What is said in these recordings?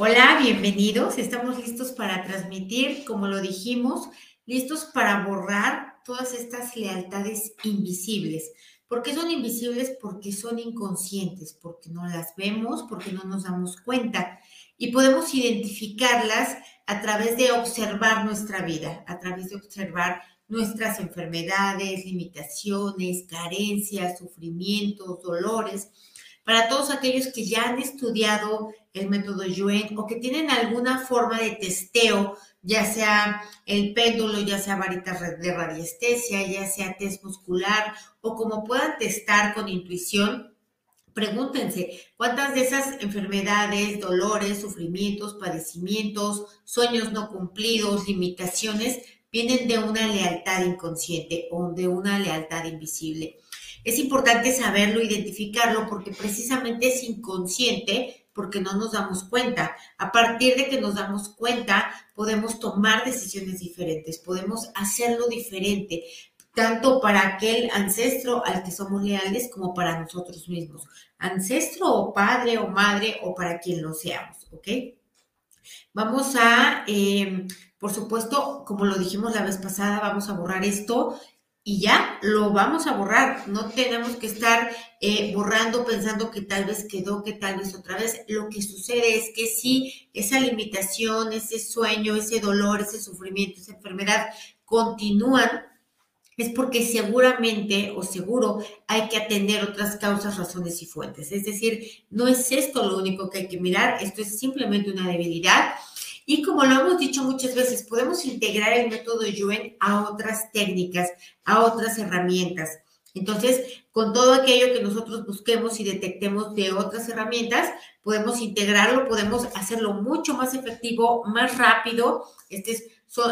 Hola, bienvenidos. Estamos listos para transmitir, como lo dijimos, listos para borrar todas estas lealtades invisibles. ¿Por qué son invisibles? Porque son inconscientes, porque no las vemos, porque no nos damos cuenta. Y podemos identificarlas a través de observar nuestra vida, a través de observar nuestras enfermedades, limitaciones, carencias, sufrimientos, dolores para todos aquellos que ya han estudiado el método Yuen o que tienen alguna forma de testeo, ya sea el péndulo, ya sea varita de radiestesia, ya sea test muscular o como puedan testar con intuición, pregúntense cuántas de esas enfermedades, dolores, sufrimientos, padecimientos, sueños no cumplidos, limitaciones, vienen de una lealtad inconsciente o de una lealtad invisible. Es importante saberlo, identificarlo, porque precisamente es inconsciente, porque no nos damos cuenta. A partir de que nos damos cuenta, podemos tomar decisiones diferentes, podemos hacerlo diferente, tanto para aquel ancestro al que somos leales como para nosotros mismos. Ancestro o padre o madre o para quien lo seamos, ¿ok? Vamos a, eh, por supuesto, como lo dijimos la vez pasada, vamos a borrar esto y ya lo vamos a borrar. No tenemos que estar eh, borrando pensando que tal vez quedó, que tal vez otra vez. Lo que sucede es que si esa limitación, ese sueño, ese dolor, ese sufrimiento, esa enfermedad continúan, es porque seguramente o seguro hay que atender otras causas, razones y fuentes. Es decir, no es esto lo único que hay que mirar, esto es simplemente una debilidad y como lo hemos dicho muchas veces, podemos integrar el método Yuen a otras técnicas, a otras herramientas. Entonces, con todo aquello que nosotros busquemos y detectemos de otras herramientas, podemos integrarlo, podemos hacerlo mucho más efectivo, más rápido. Este es,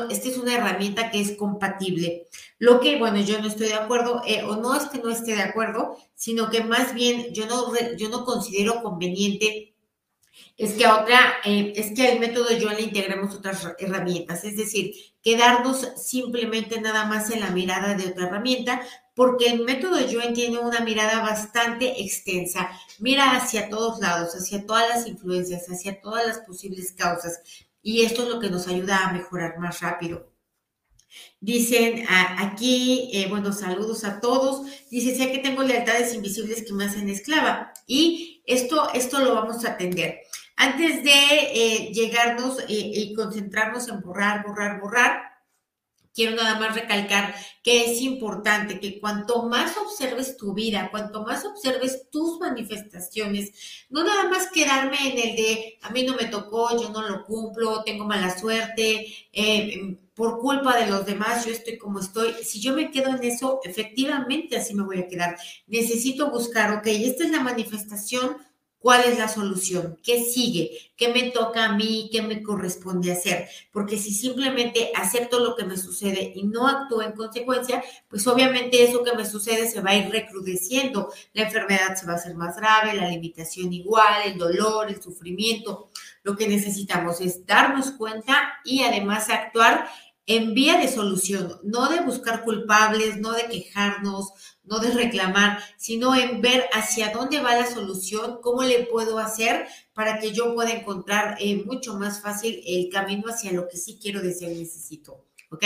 esta es una herramienta que es compatible. Lo que, bueno, yo no estoy de acuerdo, eh, o no es que no esté de acuerdo, sino que más bien yo no, yo no considero conveniente es que otra, eh, es que al método yo le integremos otras herramientas, es decir, quedarnos simplemente nada más en la mirada de otra herramienta, porque el método yo tiene una mirada bastante extensa, mira hacia todos lados, hacia todas las influencias, hacia todas las posibles causas, y esto es lo que nos ayuda a mejorar más rápido. Dicen aquí, eh, bueno, saludos a todos. Dice, sé que tengo lealtades invisibles que me hacen esclava. Y esto, esto lo vamos a atender. Antes de eh, llegarnos eh, y concentrarnos en borrar, borrar, borrar, quiero nada más recalcar que es importante que cuanto más observes tu vida, cuanto más observes tus manifestaciones, no nada más quedarme en el de a mí no me tocó, yo no lo cumplo, tengo mala suerte, eh, por culpa de los demás yo estoy como estoy. Si yo me quedo en eso, efectivamente así me voy a quedar. Necesito buscar, ok, esta es la manifestación ¿Cuál es la solución? ¿Qué sigue? ¿Qué me toca a mí? ¿Qué me corresponde hacer? Porque si simplemente acepto lo que me sucede y no actúo en consecuencia, pues obviamente eso que me sucede se va a ir recrudeciendo. La enfermedad se va a hacer más grave, la limitación igual, el dolor, el sufrimiento. Lo que necesitamos es darnos cuenta y además actuar en vía de solución, no de buscar culpables, no de quejarnos, no de reclamar, sino en ver hacia dónde va la solución, cómo le puedo hacer para que yo pueda encontrar eh, mucho más fácil el camino hacia lo que sí quiero, deseo y necesito. ¿Ok?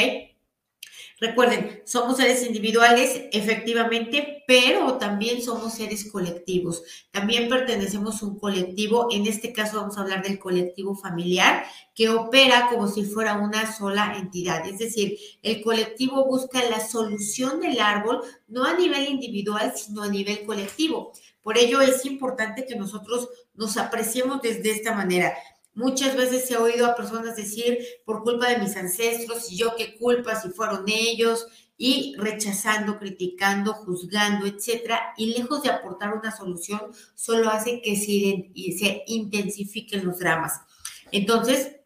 Recuerden, somos seres individuales, efectivamente, pero también somos seres colectivos. También pertenecemos a un colectivo. En este caso vamos a hablar del colectivo familiar, que opera como si fuera una sola entidad. Es decir, el colectivo busca la solución del árbol, no a nivel individual, sino a nivel colectivo. Por ello es importante que nosotros nos apreciemos desde esta manera. Muchas veces he oído a personas decir, por culpa de mis ancestros, y yo qué culpa si fueron ellos, y rechazando, criticando, juzgando, etcétera, y lejos de aportar una solución, solo hace que se, se intensifiquen los dramas. Entonces,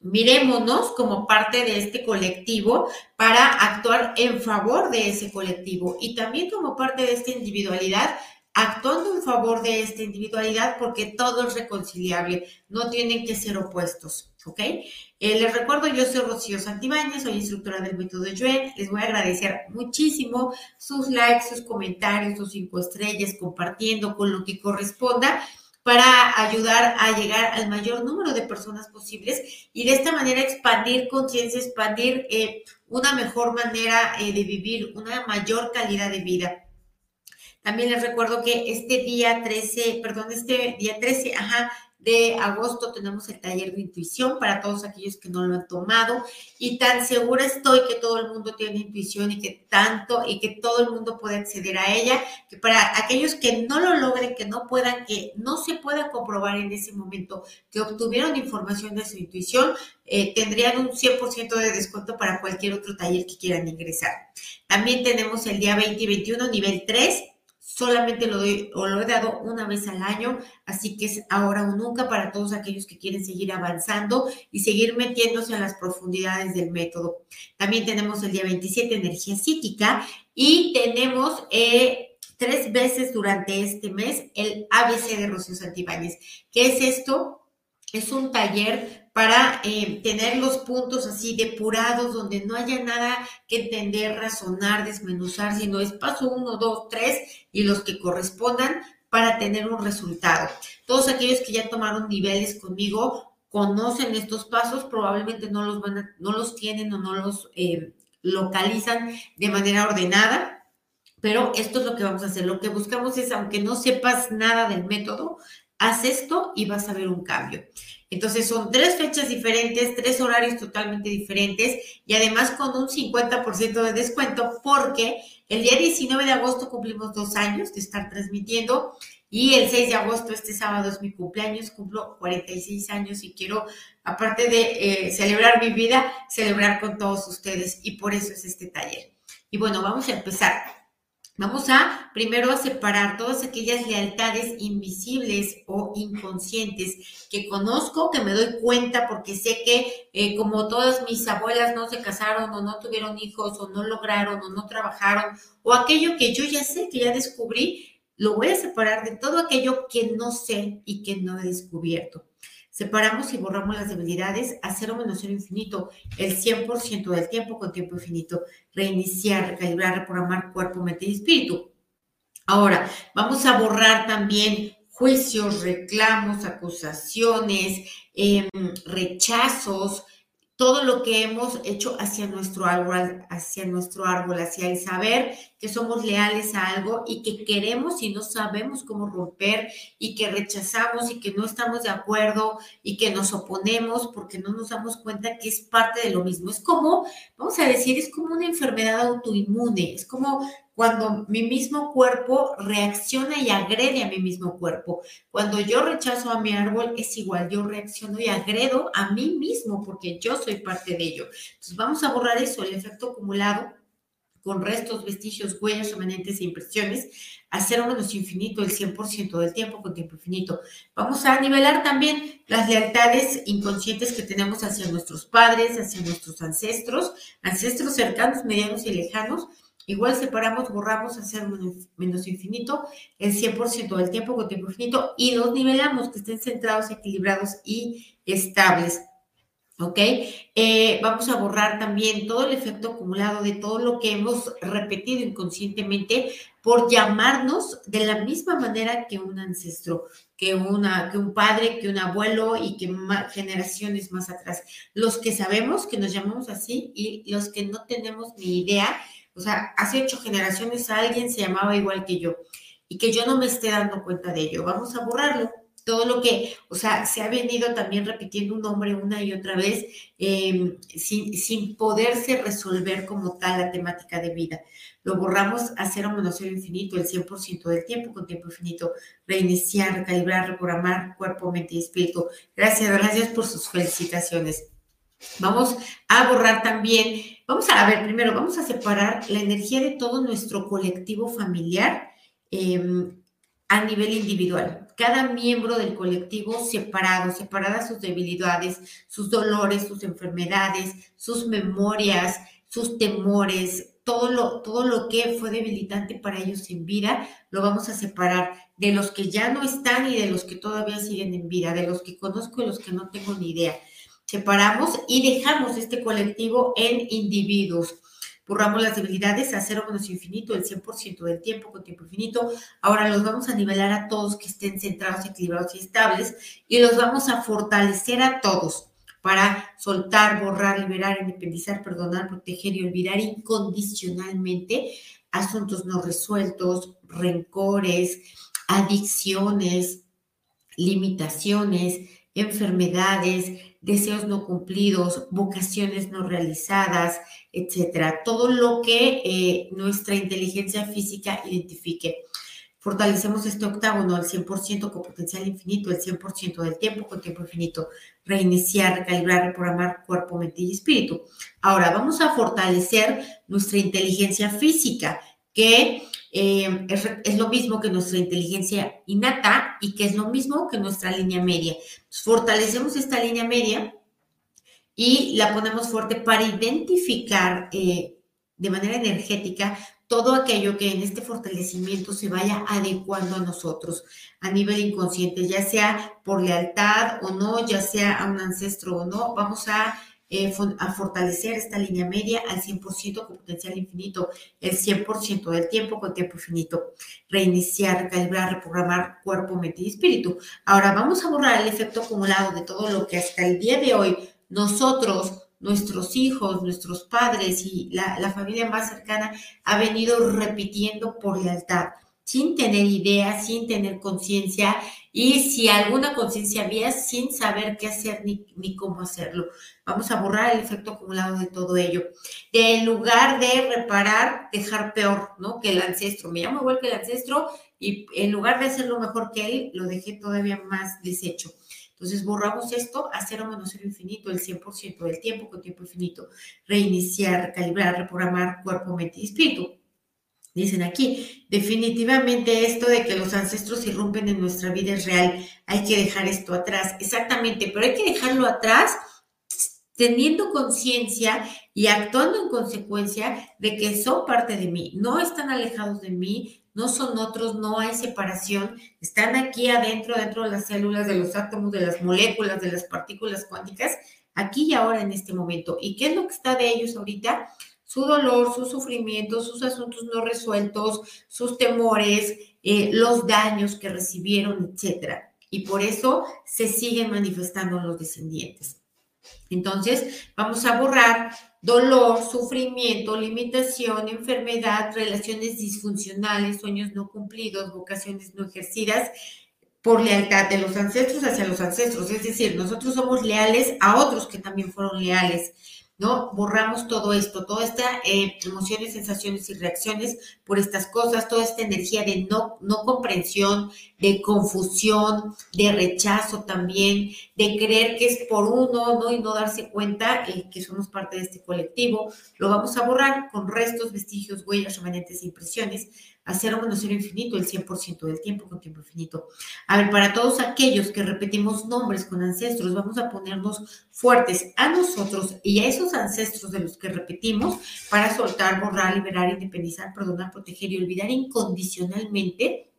mirémonos como parte de este colectivo para actuar en favor de ese colectivo y también como parte de esta individualidad actuando en favor de esta individualidad porque todo es reconciliable, no tienen que ser opuestos, ¿ok? Eh, les recuerdo, yo soy Rocío Santibáñez, soy instructora del método Yuen, les voy a agradecer muchísimo sus likes, sus comentarios, sus cinco estrellas, compartiendo con lo que corresponda para ayudar a llegar al mayor número de personas posibles y de esta manera expandir conciencia, expandir eh, una mejor manera eh, de vivir, una mayor calidad de vida. También les recuerdo que este día 13, perdón, este día 13, ajá, de agosto tenemos el taller de intuición para todos aquellos que no lo han tomado y tan segura estoy que todo el mundo tiene intuición y que tanto y que todo el mundo puede acceder a ella, que para aquellos que no lo logren, que no puedan, que no se pueda comprobar en ese momento que obtuvieron información de su intuición, eh, tendrían un 100% de descuento para cualquier otro taller que quieran ingresar. También tenemos el día 20 y 21, nivel 3 solamente lo doy o lo he dado una vez al año, así que es ahora o nunca para todos aquellos que quieren seguir avanzando y seguir metiéndose a las profundidades del método. También tenemos el día 27 energía psíquica y tenemos eh, tres veces durante este mes el ABC de Rocío Santibáñez. ¿Qué es esto? Es un taller para eh, tener los puntos así depurados, donde no haya nada que entender, razonar, desmenuzar, sino es paso uno, dos, tres y los que correspondan para tener un resultado. Todos aquellos que ya tomaron niveles conmigo conocen estos pasos, probablemente no los, van no los tienen o no los eh, localizan de manera ordenada, pero esto es lo que vamos a hacer. Lo que buscamos es, aunque no sepas nada del método, haz esto y vas a ver un cambio. Entonces son tres fechas diferentes, tres horarios totalmente diferentes y además con un 50% de descuento porque el día 19 de agosto cumplimos dos años de estar transmitiendo y el 6 de agosto, este sábado es mi cumpleaños, cumplo 46 años y quiero, aparte de eh, celebrar mi vida, celebrar con todos ustedes y por eso es este taller. Y bueno, vamos a empezar. Vamos a primero a separar todas aquellas lealtades invisibles o inconscientes que conozco, que me doy cuenta porque sé que eh, como todas mis abuelas no se casaron o no tuvieron hijos o no lograron o no trabajaron o aquello que yo ya sé, que ya descubrí, lo voy a separar de todo aquello que no sé y que no he descubierto. Separamos y borramos las debilidades a cero menos cero infinito, el 100% del tiempo con tiempo infinito. Reiniciar, recalibrar, reprogramar cuerpo, mente y espíritu. Ahora, vamos a borrar también juicios, reclamos, acusaciones, em, rechazos, todo lo que hemos hecho hacia nuestro árbol, hacia nuestro árbol, hacia el saber que somos leales a algo y que queremos y no sabemos cómo romper y que rechazamos y que no estamos de acuerdo y que nos oponemos porque no nos damos cuenta que es parte de lo mismo. Es como, vamos a decir, es como una enfermedad autoinmune, es como cuando mi mismo cuerpo reacciona y agrede a mi mismo cuerpo. Cuando yo rechazo a mi árbol, es igual, yo reacciono y agredo a mí mismo porque yo soy parte de ello. Entonces vamos a borrar eso, el efecto acumulado con restos, vestigios, huellas, remanentes e impresiones, hacer un menos infinito el 100% del tiempo con tiempo infinito. Vamos a nivelar también las lealtades inconscientes que tenemos hacia nuestros padres, hacia nuestros ancestros, ancestros cercanos, medianos y lejanos, Igual separamos, borramos, hacer menos infinito el 100% del tiempo con tiempo infinito y los nivelamos, que estén centrados, equilibrados y estables. ¿Ok? Eh, vamos a borrar también todo el efecto acumulado de todo lo que hemos repetido inconscientemente por llamarnos de la misma manera que un ancestro, que, una, que un padre, que un abuelo y que generaciones más atrás. Los que sabemos que nos llamamos así y los que no tenemos ni idea o sea, hace ocho generaciones alguien se llamaba igual que yo y que yo no me esté dando cuenta de ello. Vamos a borrarlo. Todo lo que, o sea, se ha venido también repitiendo un nombre una y otra vez em, sin, sin poderse resolver como tal la temática de vida. Lo borramos a cero menos cero infinito, el 100% del tiempo con tiempo infinito. Reiniciar, recalibrar, reprogramar cuerpo, mente y espíritu. Gracias, gracias por sus felicitaciones. Vamos a borrar también, vamos a, ver, primero vamos a separar la energía de todo nuestro colectivo familiar em, a nivel individual. Cada miembro del colectivo separado, separadas sus debilidades, sus dolores, sus enfermedades, sus memorias, sus temores, todo lo, todo lo que fue debilitante para ellos en vida, lo vamos a separar de los que ya no están y de los que todavía siguen en vida, de los que conozco y los que no tengo ni idea separamos y dejamos este colectivo en individuos. borramos las debilidades a cero menos infinito, el 100% del tiempo con tiempo infinito. Ahora los vamos a nivelar a todos que estén centrados, equilibrados y estables y los vamos a fortalecer a todos para soltar, borrar, liberar, independizar, perdonar, proteger y olvidar incondicionalmente asuntos no resueltos, rencores, adicciones, limitaciones, enfermedades, deseos no cumplidos, vocaciones no realizadas, etcétera. Todo lo que eh, nuestra inteligencia física identifique. Fortalecemos este octágono al 100% con potencial infinito, el 100% del tiempo con tiempo infinito. Reiniciar, recalibrar, reprogramar cuerpo, mente y espíritu. Ahora vamos a fortalecer nuestra inteligencia física, que eh, es, lo mismo que nuestra inteligencia innata y que es lo mismo que nuestra línea media. fortalecemos esta línea media y la ponemos fuerte para identificar eh, de manera energética todo aquello que en este fortalecimiento se vaya adecuando a nosotros a nivel inconsciente, ya sea por lealtad o no, ya sea a un ancestro o no, vamos a eh, a fortalecer esta línea media al 100% con potencial infinito, el 100% del tiempo con tiempo infinito, reiniciar, recalibrar, reprogramar cuerpo, mente y espíritu. Ahora vamos a borrar el efecto acumulado de todo lo que hasta el día de hoy nosotros, nuestros hijos, nuestros padres y la, la familia más cercana ha venido repitiendo por lealtad sin tener idea, sin tener conciencia y si alguna conciencia había, sin saber qué hacer ni, cómo hacerlo. Vamos a borrar el efecto acumulado de todo ello. En lugar de reparar, dejar peor, ¿no? Que el ancestro. Me llamo igual que el ancestro y en lugar de hacerlo mejor que él, lo dejé todavía más deshecho. Entonces borramos esto a cero menos cero infinito, el 100% del tiempo con tiempo infinito. Reiniciar, calibrar, reprogramar cuerpo, mente y espíritu Dicen aquí, definitivamente esto de que los ancestros irrumpen en nuestra vida es real. Hay que dejar esto atrás. Exactamente, pero hay que dejarlo atrás teniendo conciencia y actuando en consecuencia de que son parte de mí, no están alejados de mí, no son otros, no hay separación, están aquí adentro, dentro de las células, de los átomos, de las moléculas, de las partículas cuánticas, aquí y ahora en este momento. ¿Y qué es lo que está de ellos ahorita? Su dolor, sus sufrimientos, sus asuntos no resueltos, sus temores, eh, los daños que recibieron, etc. Y por eso se siguen manifestando los descendientes. Entonces, vamos a borrar dolor, sufrimiento, limitación, enfermedad, relaciones disfuncionales, sueños no cumplidos, vocaciones no ejercidas por lealtad de los ancestros hacia los ancestros. Es decir, nosotros somos leales a otros que también fueron leales ¿no? Borramos todo esto, toda esta eh, emociones, sensaciones y reacciones por estas cosas, toda esta energía de no, no comprensión, de confusión, de rechazo también, de creer que es por uno, ¿no? Y no darse cuenta eh, que somos parte de este colectivo. Lo vamos a borrar con restos, vestigios, huellas, remanentes e impresiones a cero menos cero infinito el 100% del tiempo con tiempo infinito. A ver, para todos aquellos que repetimos nombres con ancestros, vamos a ponernos fuertes a nosotros y a esos ancestros de los que repetimos para soltar, borrar, liberar, independizar, perdonar, proteger y olvidar incondicionalmente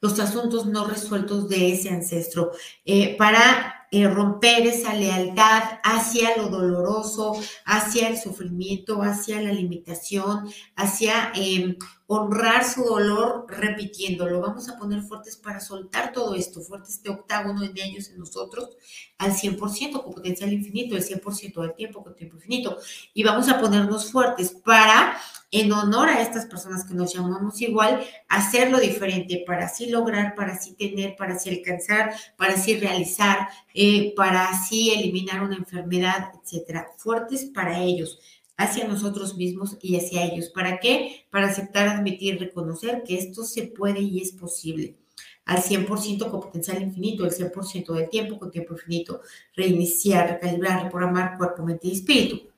los asuntos no resueltos de ese ancestro, eh, para eh, romper esa lealtad hacia lo doloroso, hacia el sufrimiento, hacia la limitación, hacia em, honrar su dolor repitiéndolo. Vamos a poner fuertes para soltar todo esto, fuerte este octágono en ellos, en nosotros, al 100% con potencial infinito, el 100% del tiempo con tiempo infinito. Y vamos a ponernos fuertes para, en honor a estas personas que nos llamamos igual, hacerlo diferente, para así lograr, para así tener, para así alcanzar, para así realizar, eh, para así eliminar una enfermedad, etcétera. Fuertes para ellos hacia nosotros mismos y hacia ellos. ¿Para qué? Para aceptar, admitir, reconocer que esto se puede y es posible. Al 100% con potencial infinito, el 100% del tiempo con tiempo infinito. Reiniciar, recalibrar, reprogramar cuerpo, mente y espíritu.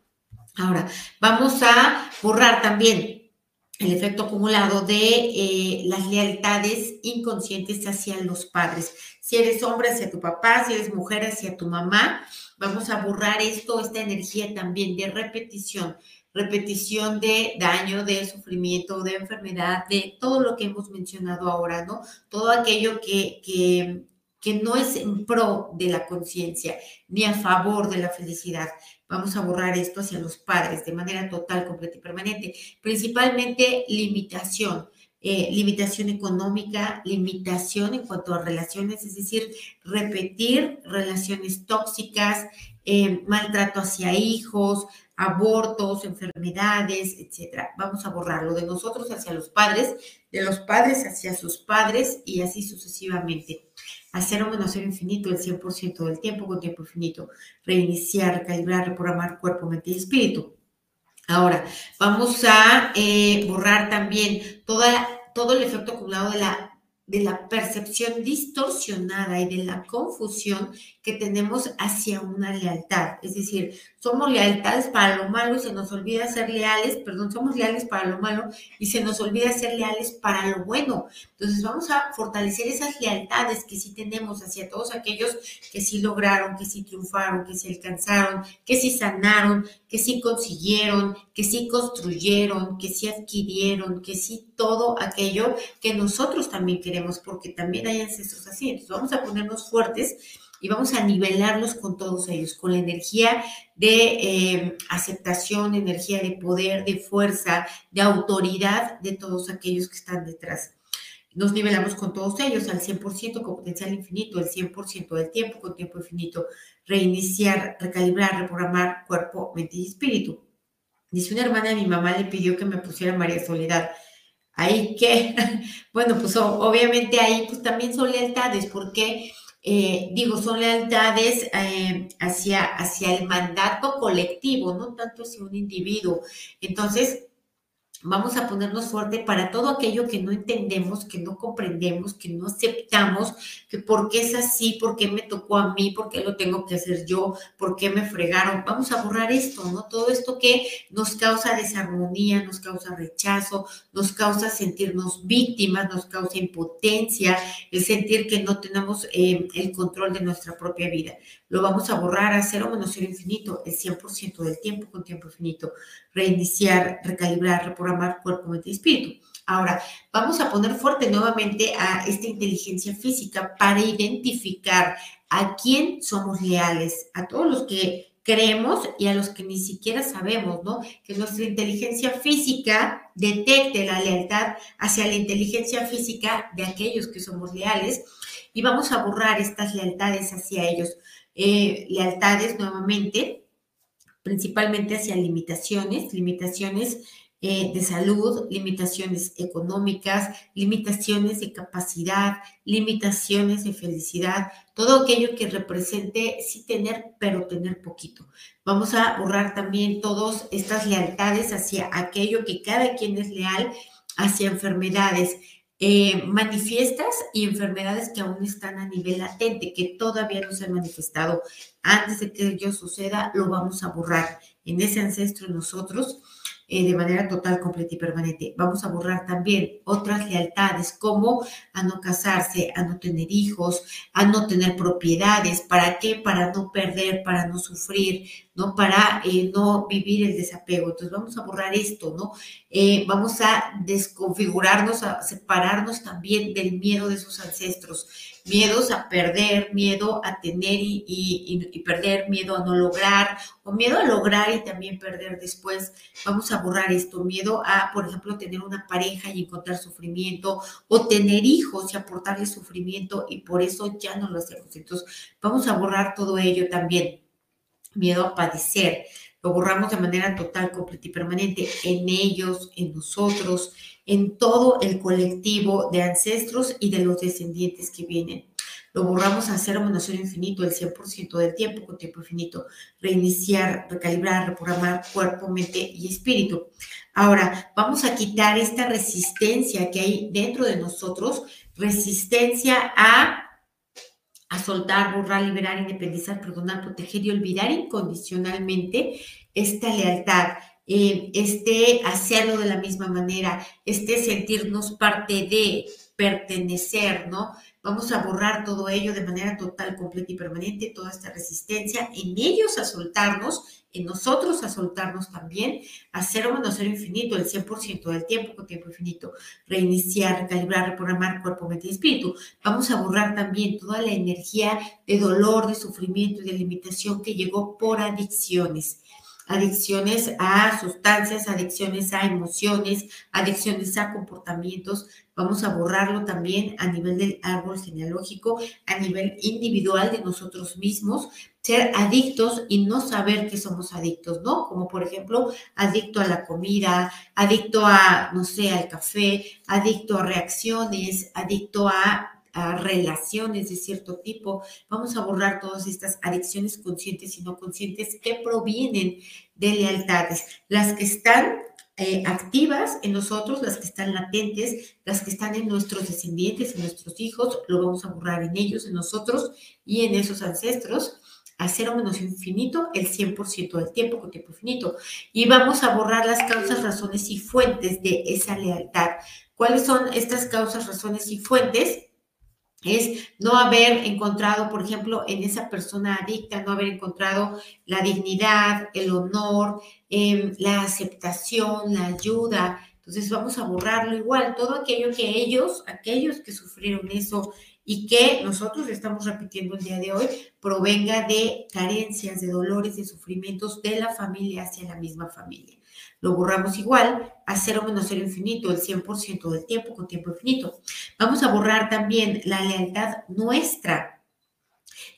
Ahora, vamos a borrar también el efecto acumulado de eh, las lealtades inconscientes hacia los padres. Si eres hombre hacia tu papá, si eres mujer hacia tu mamá, vamos a borrar esto, esta energía también de repetición, repetición de daño, de sufrimiento, de enfermedad, de todo lo que hemos mencionado ahora, ¿no? Todo aquello que, que que no es en pro de la conciencia ni a favor de la felicidad. Vamos a borrar esto hacia los padres de manera total, completa y permanente. Principalmente limitación. Eh, limitación económica, limitación en cuanto a relaciones, es decir, repetir relaciones tóxicas, eh, maltrato hacia hijos, abortos, enfermedades, etcétera. Vamos a borrarlo de nosotros hacia los padres, de los padres hacia sus padres y así sucesivamente. Hacer un menos cero infinito el 100% del tiempo con tiempo infinito. Reiniciar, recalibrar, reprogramar cuerpo, mente y espíritu. Ahora, vamos a eh, borrar también toda, todo el efecto acumulado de la de la percepción distorsionada y de la confusión que tenemos hacia una lealtad. Es decir, somos lealtades para lo malo y se nos olvida ser leales, perdón, somos leales para lo malo y se nos olvida ser leales para lo bueno. Entonces vamos a fortalecer esas lealtades que sí tenemos hacia todos aquellos que sí lograron, que sí triunfaron, que sí alcanzaron, que sí sanaron, que sí consiguieron, que sí construyeron, que sí adquirieron, que sí todo aquello que nosotros también queremos, porque también hay ancestros así. Entonces vamos a ponernos fuertes y vamos a nivelarlos con todos ellos, con la energía de eh, aceptación, energía de poder, de fuerza, de autoridad de todos aquellos que están detrás. Nos nivelamos con todos ellos al 100% con potencial infinito, el 100% del tiempo con tiempo infinito, reiniciar, recalibrar, reprogramar cuerpo, mente y espíritu. Dice una hermana de mi mamá le pidió que me pusiera María Soledad. Ahí que, bueno, pues obviamente ahí pues también son lealtades, porque eh, digo, son lealtades eh, hacia, hacia el mandato colectivo, no tanto hacia un individuo. Entonces, Vamos a ponernos fuerte para todo aquello que no entendemos, que no comprendemos, que no aceptamos, que por qué es así, por qué me tocó a mí, por qué lo tengo que hacer yo, por qué me fregaron. Vamos a borrar esto, ¿no? Todo esto que nos causa desarmonía, nos causa rechazo, nos causa sentirnos víctimas, nos causa impotencia, el sentir que no tenemos eh, el control de nuestra propia vida lo vamos a borrar a cero menos cero infinito, el 100% del tiempo con tiempo infinito, reiniciar, recalibrar, reprogramar cuerpo, mente y espíritu. Ahora, vamos a poner fuerte nuevamente a esta inteligencia física para identificar a quién somos leales, a todos los que creemos y a los que ni siquiera sabemos, ¿no? Que nuestra inteligencia física detecte la lealtad hacia la inteligencia física de aquellos que somos leales y vamos a borrar estas lealtades hacia ellos. Eh, lealtades nuevamente, principalmente hacia limitaciones, limitaciones eh, de salud, limitaciones económicas, limitaciones de capacidad, limitaciones de felicidad, todo aquello que represente sí tener, pero tener poquito. Vamos a borrar también todas estas lealtades hacia aquello que cada quien es leal, hacia enfermedades, eh, manifiestas y enfermedades que aún están a nivel latente, que todavía no se han manifestado. Antes de que ello suceda, lo vamos a borrar en ese ancestro nosotros eh, de manera total, completa y permanente. Vamos a borrar también otras lealtades como a no casarse, a no tener hijos, a no tener propiedades. ¿Para qué? Para no perder, para no sufrir, ¿no? Para eh, no vivir el desapego. Entonces vamos a borrar esto, ¿no? Eh, vamos a desconfigurarnos, a separarnos también del miedo de sus ancestros miedos a perder, miedo a tener y, perder, miedo a no lograr, o miedo a lograr y también perder después. Vamos a borrar esto, miedo a, por ejemplo, tener una pareja y encontrar sufrimiento, o tener hijos y aportarles sufrimiento, y por eso ya no lo hacemos. Entonces, vamos a borrar todo ello también. Miedo a padecer, lo borramos de manera total, completa y permanente en ellos, en nosotros, en todo el colectivo de ancestros y de los descendientes que vienen. Lo borramos a cero menos cero infinito el 100% del tiempo con tiempo infinito. Reiniciar, recalibrar, reprogramar cuerpo, mente y espíritu. Ahora, vamos a quitar esta resistencia que hay dentro de nosotros, resistencia a a soltar, borrar, liberar, independizar, perdonar, proteger y olvidar incondicionalmente esta lealtad eh, este hacerlo de la misma manera, este sentirnos parte de, pertenecer, ¿no? Vamos a borrar todo ello de manera total, completa y permanente, toda esta resistencia, en ellos a soltarnos, en nosotros a soltarnos también, a cero menos cero infinito, el 100% del tiempo con tiempo infinito, reiniciar, recalibrar, reprogramar cuerpo, mente y espíritu. Vamos a borrar también toda la energía de dolor, de sufrimiento y de limitación que llegó por adicciones adicciones a sustancias, adicciones a emociones, adicciones a comportamientos. Vamos a borrarlo también a nivel del árbol genealógico, a nivel individual de nosotros mismos, ser adictos y no saber que somos adictos, ¿no? Como por ejemplo, adicto a la comida, adicto a, no sé, al café, adicto a reacciones, adicto a relaciones de cierto tipo. Vamos a borrar todas estas adicciones conscientes y no conscientes que provienen de lealtades. Las que están eh, activas en nosotros, las que están latentes, las que están en nuestros descendientes, en nuestros hijos, lo vamos a borrar en ellos, en nosotros y en esos ancestros a cero menos infinito el 100% del tiempo con tiempo infinito. Y vamos a borrar las causas, razones y fuentes de esa lealtad. ¿Cuáles son estas causas, razones y fuentes? Es no haber encontrado, por ejemplo, en esa persona adicta, no haber encontrado la dignidad, el honor, em, la aceptación, la ayuda. Entonces vamos a borrarlo igual, todo aquello que ellos, aquellos que sufrieron eso y que nosotros estamos repitiendo el día de hoy, provenga de carencias, de dolores, de sufrimientos de la familia hacia la misma familia lo borramos igual a cero menos cero infinito, el 100% del tiempo con tiempo infinito. Vamos a borrar también la lealtad nuestra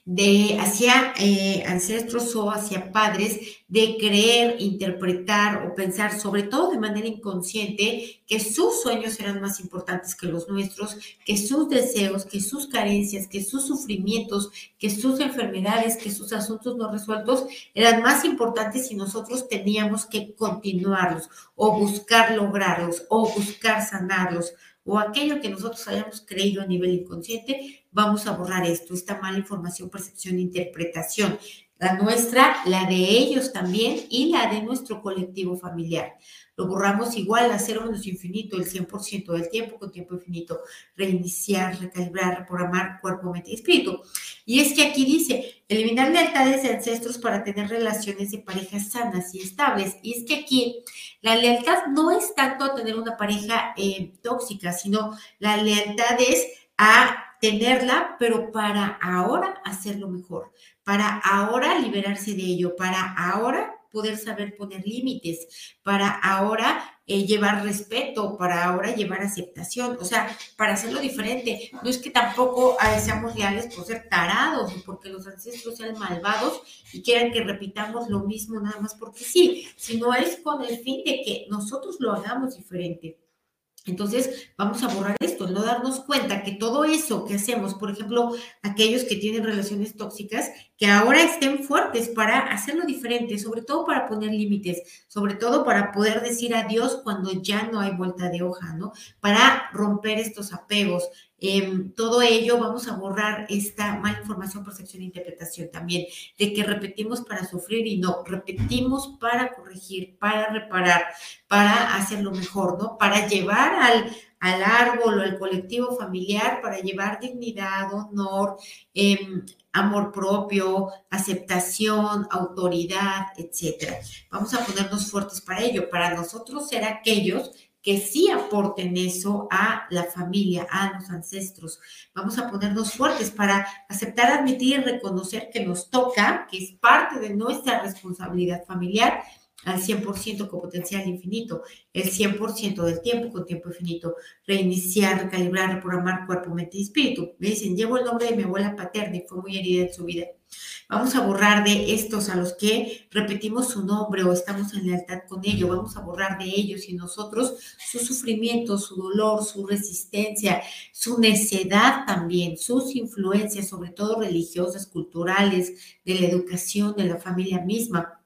de hacia eh, ancestros o hacia padres de creer, interpretar o pensar, sobre todo de manera inconsciente, que sus sueños eran más importantes que los nuestros, que sus deseos, que sus carencias, que sus sufrimientos, que sus enfermedades, que sus asuntos no resueltos eran más importantes y nosotros teníamos que continuarlos o buscar lograrlos o buscar sanarlos o aquello que nosotros hayamos creído a nivel inconsciente, vamos a borrar esto, esta mala información, percepción, interpretación. La nuestra, la de ellos también y la de nuestro colectivo familiar. Lo borramos igual a cero menos infinito, el 100% del tiempo con tiempo infinito. Reiniciar, recalibrar, reprogramar cuerpo, mente y espíritu. Y es que aquí dice, eliminar lealtades de ancestros para tener relaciones de pareja sanas y estables. Y es que aquí la lealtad no es tanto a tener una pareja eh, tóxica, sino la lealtad es a tenerla, pero para ahora hacerlo mejor, para ahora liberarse de ello, para ahora poder saber poner límites, para ahora eh, llevar respeto, para ahora llevar aceptación, o sea, para hacerlo diferente. No es que tampoco seamos leales por ser tarados o porque los ancestros sean malvados y quieran que repitamos lo mismo nada más porque sí, sino es con el fin de que nosotros lo hagamos diferente. Entonces, vamos a borrar esto, no darnos cuenta que todo eso que hacemos, por ejemplo, aquellos que tienen relaciones tóxicas, que ahora estén fuertes para hacerlo diferente, sobre todo para poner límites, sobre todo para poder decir adiós cuando ya no hay vuelta de hoja, ¿no? Para romper estos apegos, Em, todo ello vamos a borrar esta mala información, percepción e interpretación también, de que repetimos para sufrir y no, repetimos para corregir, para reparar, para hacerlo mejor, ¿no? Para llevar al, al árbol o al colectivo familiar, para llevar dignidad, honor, em, amor propio, aceptación, autoridad, etcétera. Vamos a ponernos fuertes para ello, para nosotros ser aquellos que sí aporten eso a la familia, a los ancestros. Vamos a ponernos fuertes para aceptar, admitir y reconocer que nos toca, que es parte de nuestra responsabilidad familiar al 100% con potencial infinito, el 100% del tiempo con tiempo infinito, reiniciar, recalibrar, reprogramar cuerpo, mente y espíritu. Me dicen, llevo el nombre de mi abuela paterna y fue muy herida en su vida. Vamos a borrar de estos a los que repetimos su nombre o estamos en lealtad con ellos. Vamos a borrar de ellos y nosotros su sufrimiento, su dolor, su resistencia, su necedad también, sus influencias, sobre todo religiosas, culturales, de la educación, de la familia misma.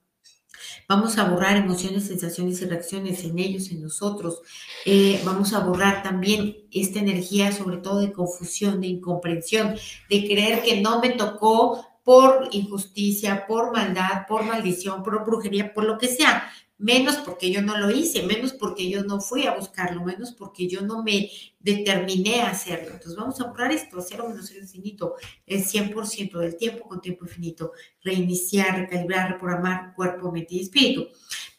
Vamos a borrar emociones, sensaciones y reacciones en ellos, en nosotros. Eh, vamos a borrar también esta energía, sobre todo de confusión, de incomprensión, de creer que no me tocó por injusticia, por maldad, por maldición, por brujería, por lo que sea. menos porque yo no lo hice, menos porque yo no fui a buscarlo, menos porque yo no me determiné a hacerlo. Entonces vamos a borrar esto, cero menos cero infinito, el 100% del tiempo con tiempo infinito, reiniciar, recalibrar, reprogramar cuerpo, mente y espíritu.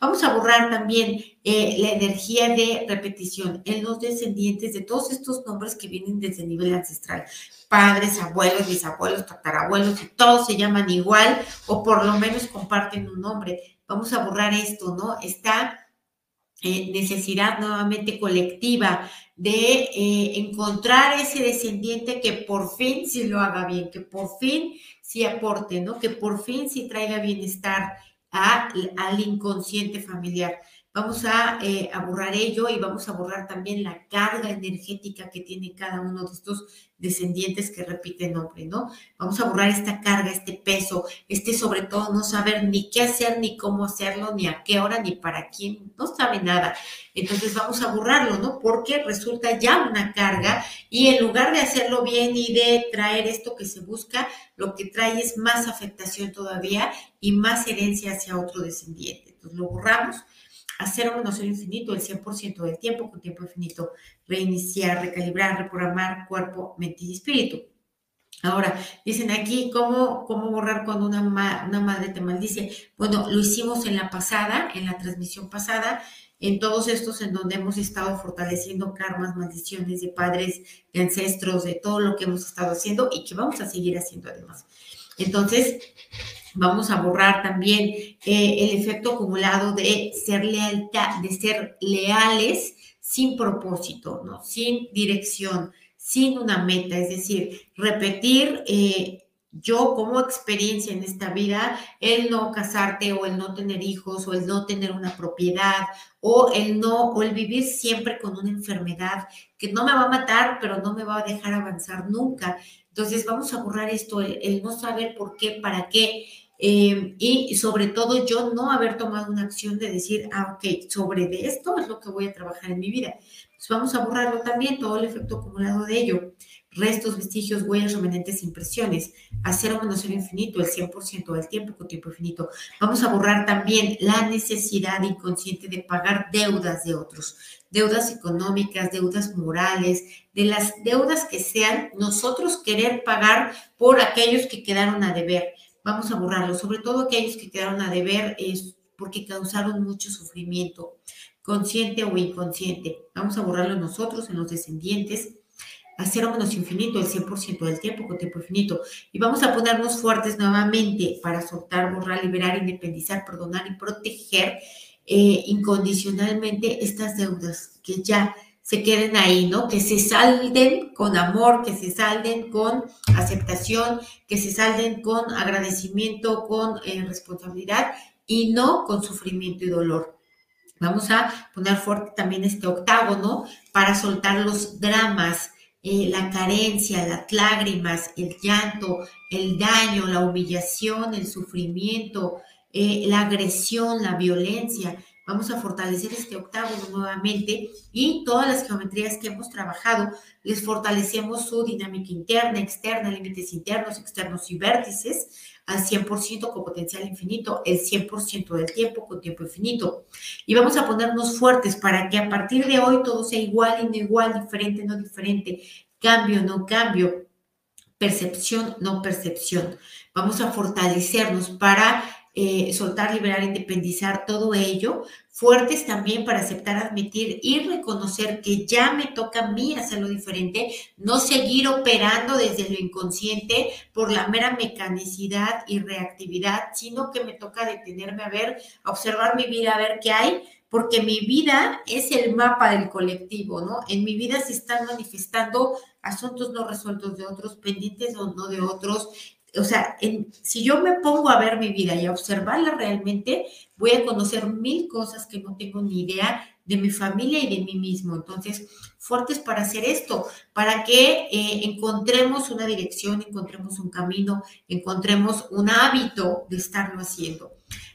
Vamos a borrar también eh, la energía de repetición en los descendientes de todos estos nombres que vienen desde el nivel ancestral. Padres, abuelos, bisabuelos, tatarabuelos, y todos se llaman igual o por lo menos comparten un nombre. Vamos a borrar esto, ¿no? Esta eh, necesidad nuevamente colectiva de eh, encontrar ese descendiente que por fin sí lo haga bien, que por fin sí aporte, ¿no? Que por fin sí traiga bienestar al inconsciente familiar. Vamos a, eh, a, borrar ello y vamos a borrar también la carga energética que tiene cada uno de estos descendientes que repiten nombre, ¿no? Vamos a borrar esta carga, este peso, este sobre todo no saber ni qué hacer, ni cómo hacerlo, ni a qué hora, ni para quién, no sabe nada. Entonces vamos a borrarlo, ¿no? Porque resulta ya una carga y en lugar de hacerlo bien y de traer esto que se busca, lo que trae es más afectación todavía y más herencia hacia otro descendiente. Entonces lo borramos cero menos cero infinito el 100% del tiempo con tiempo infinito, reiniciar, recalibrar, reprogramar cuerpo, mente y espíritu. Ahora, dicen aquí, ¿cómo, cómo borrar cuando una, una madre te maldice? Bueno, lo hicimos en la pasada, en la transmisión pasada, en todos estos en donde hemos estado fortaleciendo karmas, maldiciones de padres, de ancestros, de todo lo que hemos estado haciendo y que vamos a seguir haciendo además. Entonces, Vamos a borrar también eh, el efecto acumulado de ser lealtad, de ser leales sin propósito, ¿no? Sin dirección, sin una meta, es decir, repetir eh, yo como experiencia en esta vida, el no casarte o el no tener hijos o el no tener una propiedad o el no o el vivir siempre con una enfermedad que no me va a matar, pero no me va a dejar avanzar nunca. Entonces vamos a borrar esto, el no saber por qué, para qué, eh, y sobre todo yo no haber tomado una acción de decir, ah, ok, sobre de esto es lo que voy a trabajar en mi vida. Pues vamos a borrarlo también, todo el efecto acumulado de ello. Restos, vestigios, huellas, remanentes, impresiones. A cero menos infinito, el 100% del tiempo con tiempo infinito. Vamos a borrar también la necesidad inconsciente de pagar deudas de otros. Deudas económicas, deudas morales, de las deudas que sean nosotros querer pagar por aquellos que quedaron a deber vamos a borrarlo, sobre todo aquellos que quedaron a deber es porque causaron mucho sufrimiento, consciente o inconsciente. Vamos a borrarlo nosotros, en los descendientes, a cero menos infinito, el 100% del tiempo con tiempo infinito. Y vamos a ponernos fuertes nuevamente para soltar, borrar, liberar, independizar, perdonar y proteger eh, incondicionalmente estas deudas que ya se queden ahí, ¿no? Que se salden con amor, que se salden con aceptación, que se salden con agradecimiento, con eh, responsabilidad y no con sufrimiento y dolor. Vamos a poner fuerte también este octágono para soltar los dramas, eh, la carencia, las lágrimas, el llanto, el daño, la humillación, el sufrimiento, eh, la agresión, la violencia Vamos a fortalecer este octavo nuevamente y todas las geometrías que hemos trabajado, les fortalecemos su dinámica interna, externa, límites internos, externos y vértices al 100% con potencial infinito, el 100% del tiempo con tiempo infinito. Y vamos a ponernos fuertes para que a partir de hoy todo sea igual igual, diferente, no diferente, cambio, no cambio, percepción, no percepción. Vamos a fortalecernos para eh, soltar, liberar, independizar, todo ello, fuertes también para aceptar, admitir y reconocer que ya me toca a mí hacerlo diferente, no seguir operando desde lo inconsciente por la mera mecanicidad y reactividad, sino que me toca detenerme a ver, a observar mi vida, a ver qué hay, porque mi vida es el mapa del colectivo, ¿no? En mi vida se están manifestando asuntos no resueltos de otros, pendientes o no de otros, o sea, si yo me pongo a ver mi vida y a observarla realmente, voy a conocer mil cosas que no tengo ni idea de mi familia y de mí mismo. Entonces, fuertes para hacer esto, para que eh, encontremos una dirección, encontremos un camino, encontremos un hábito de estarlo haciendo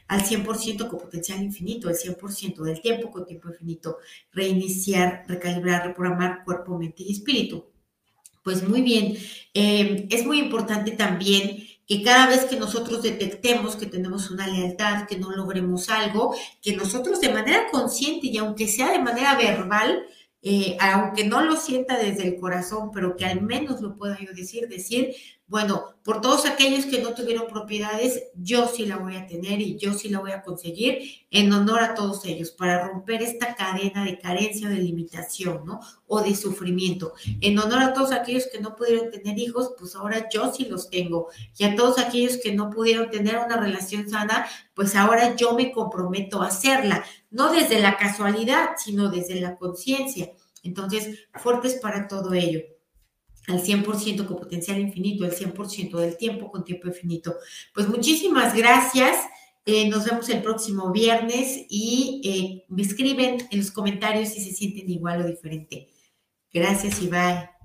al 100% con potencial infinito, el 100% del tiempo con tiempo infinito, reiniciar, recalibrar, reprogramar cuerpo, mente y espíritu. Pues muy bien, em, es muy importante también que cada vez que nosotros detectemos que tenemos una lealtad, que no logremos algo, que nosotros de manera consciente y aunque sea de manera verbal, eh, aunque no lo sienta desde el corazón, pero que al menos lo pueda yo decir, decir, bueno, por todos aquellos que no tuvieron propiedades, yo sí la voy a tener y yo sí la voy a conseguir en honor a todos ellos, para romper esta cadena de carencia, de limitación, ¿no? O de sufrimiento. En honor a todos aquellos que no pudieron tener hijos, pues ahora yo sí los tengo. Y a todos aquellos que no pudieron tener una relación sana, pues ahora yo me comprometo a hacerla, no desde la casualidad, sino desde la conciencia. Entonces, fuertes para todo ello al 100% con potencial infinito, el 100% del tiempo con tiempo infinito. Pues muchísimas gracias. Eh, nos vemos el próximo viernes y eh, me escriben en los comentarios si se sienten igual o diferente. Gracias y bye.